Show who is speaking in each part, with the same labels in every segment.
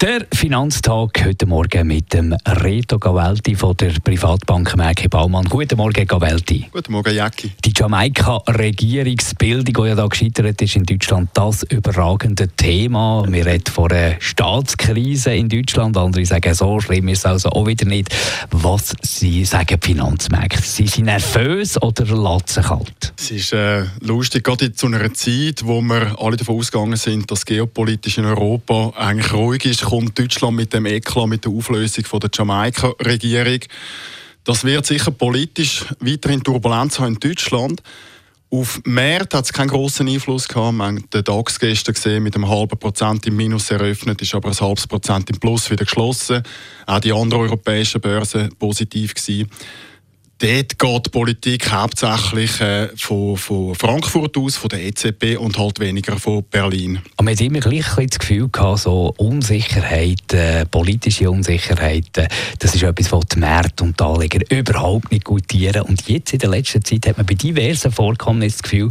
Speaker 1: der Finanztag heute Morgen mit dem Reto Gavelti von der Privatbank Merke Baumann. Guten Morgen, Gavelti.
Speaker 2: Guten Morgen, Jacki.
Speaker 1: Die Jamaika-Regierungsbildung, die ja da gescheitert ist in Deutschland, das überragende Thema. Wir reden von einer Staatskrise in Deutschland. Andere sagen, so schlimm ist es also auch wieder nicht. Was Sie sagen die Finanzmärkte? Sind sie nervös oder lassen sich kalt?
Speaker 2: Es ist äh, lustig, gerade zu einer Zeit, wo wir alle davon ausgegangen sind, dass geopolitisch in Europa eigentlich ruhig ist, kommt Deutschland mit dem Eklat, mit der Auflösung von der Jamaika-Regierung. Das wird sicher politisch weiterhin Turbulenz haben in Deutschland. Auf März hat es keinen großen Einfluss gehabt. Wir haben den DAX gestern gesehen, mit einem halben Prozent im Minus eröffnet, ist aber ein halbes Prozent im Plus wieder geschlossen. Auch die anderen europäischen Börsen positiv gewesen. Dort geht die Politik hauptsächlich äh, von, von, Frankfurt aus, von der EZB und halt weniger von Berlin.
Speaker 1: Aber man hat immer gleich das Gefühl gehabt, so Unsicherheit, äh, politische Unsicherheit, äh, das ist etwas, was die Märkte und die Anleger überhaupt nicht gutieren. Und jetzt in der letzten Zeit hat man bei diversen Vorkommnissen das Gefühl,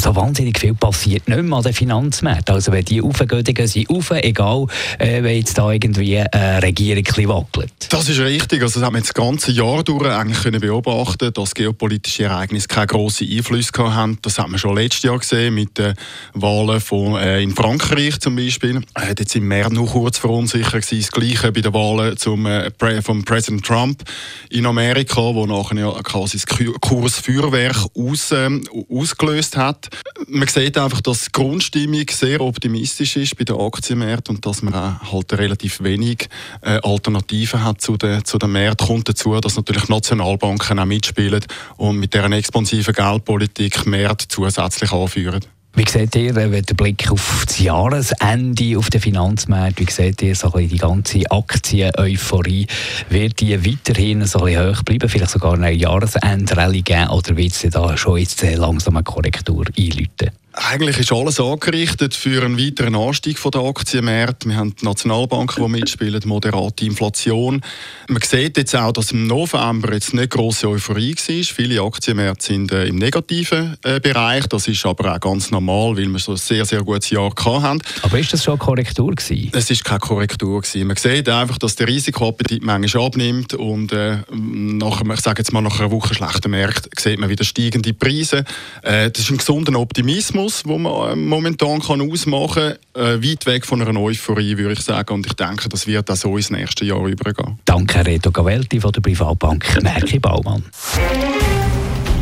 Speaker 1: so wahnsinnig viel passiert nicht mehr an den Finanzmärkten. Also wenn die aufgehen, dann gehen sie auf, egal äh, wenn jetzt da irgendwie eine Regierung wackelt.
Speaker 2: Das ist richtig. Also das haben wir jetzt das ganze Jahr durch eigentlich können beobachten, dass geopolitische Ereignisse keine grossen Einfluss haben. Das haben wir schon letztes Jahr gesehen mit den Wahlen von, äh, in Frankreich zum Beispiel. Äh, dort sind wir nur kurz verunsichert gewesen. Das Gleiche bei den Wahlen zum, äh, von Präsident Trump in Amerika, wo nachher ja quasi das Kursfeuerwerk aus, äh, ausgelöst hat. Man sieht einfach, dass die Grundstimmung sehr optimistisch ist bei den Aktienmärkten und dass man auch halt relativ wenig äh, Alternativen hat zu den, zu den Märkten. Kommt dazu, dass natürlich Nationalbanken auch mitspielen und mit deren expansiven Geldpolitik Märkte zusätzlich anführen.
Speaker 1: Wie seht ihr, wenn der Blick auf das Jahresende auf den Finanzmarkt, wie seht ihr so die ganze Aktien-Euphorie, wird die weiterhin so hoch bleiben, vielleicht sogar eine Jahresendrallye geben oder wird es da schon jetzt langsam eine Korrektur einläuten?
Speaker 2: Eigentlich ist alles angerichtet für einen weiteren Anstieg der Aktienmärkte. Wir haben die Nationalbanken, die mitspielen, moderate Inflation. Man sieht jetzt auch, dass im November jetzt nicht grosse Euphorie war. Viele Aktienmärkte sind äh, im negativen äh, Bereich. Das ist aber auch ganz normal, weil wir so ein sehr, sehr gutes Jahr hatten.
Speaker 1: Aber ist das schon eine Korrektur gewesen?
Speaker 2: Es ist keine Korrektur gewesen. Man sieht einfach, dass der Risikoappetit manchmal abnimmt und äh, nach, ich sage jetzt mal, nach einer Woche schlechten Märkten sieht man wieder steigende Preise. Äh, das ist ein gesunder Optimismus Minus, wo man äh, momentan kann ausmachen kann, äh, weit weg von einer Euphorie, würde ich sagen. Und ich denke, das wird auch so ins nächste Jahr übergehen.
Speaker 1: Danke, Reto Gavelti von der Privatbank Merki Baumann.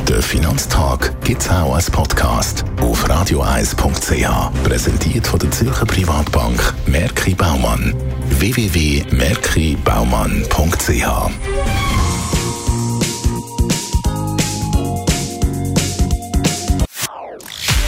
Speaker 3: Der Finanztag gibt es auch als Podcast auf radioeis.ch. Präsentiert von der Zürcher Privatbank Merki Baumann. www.merkibaumann.ch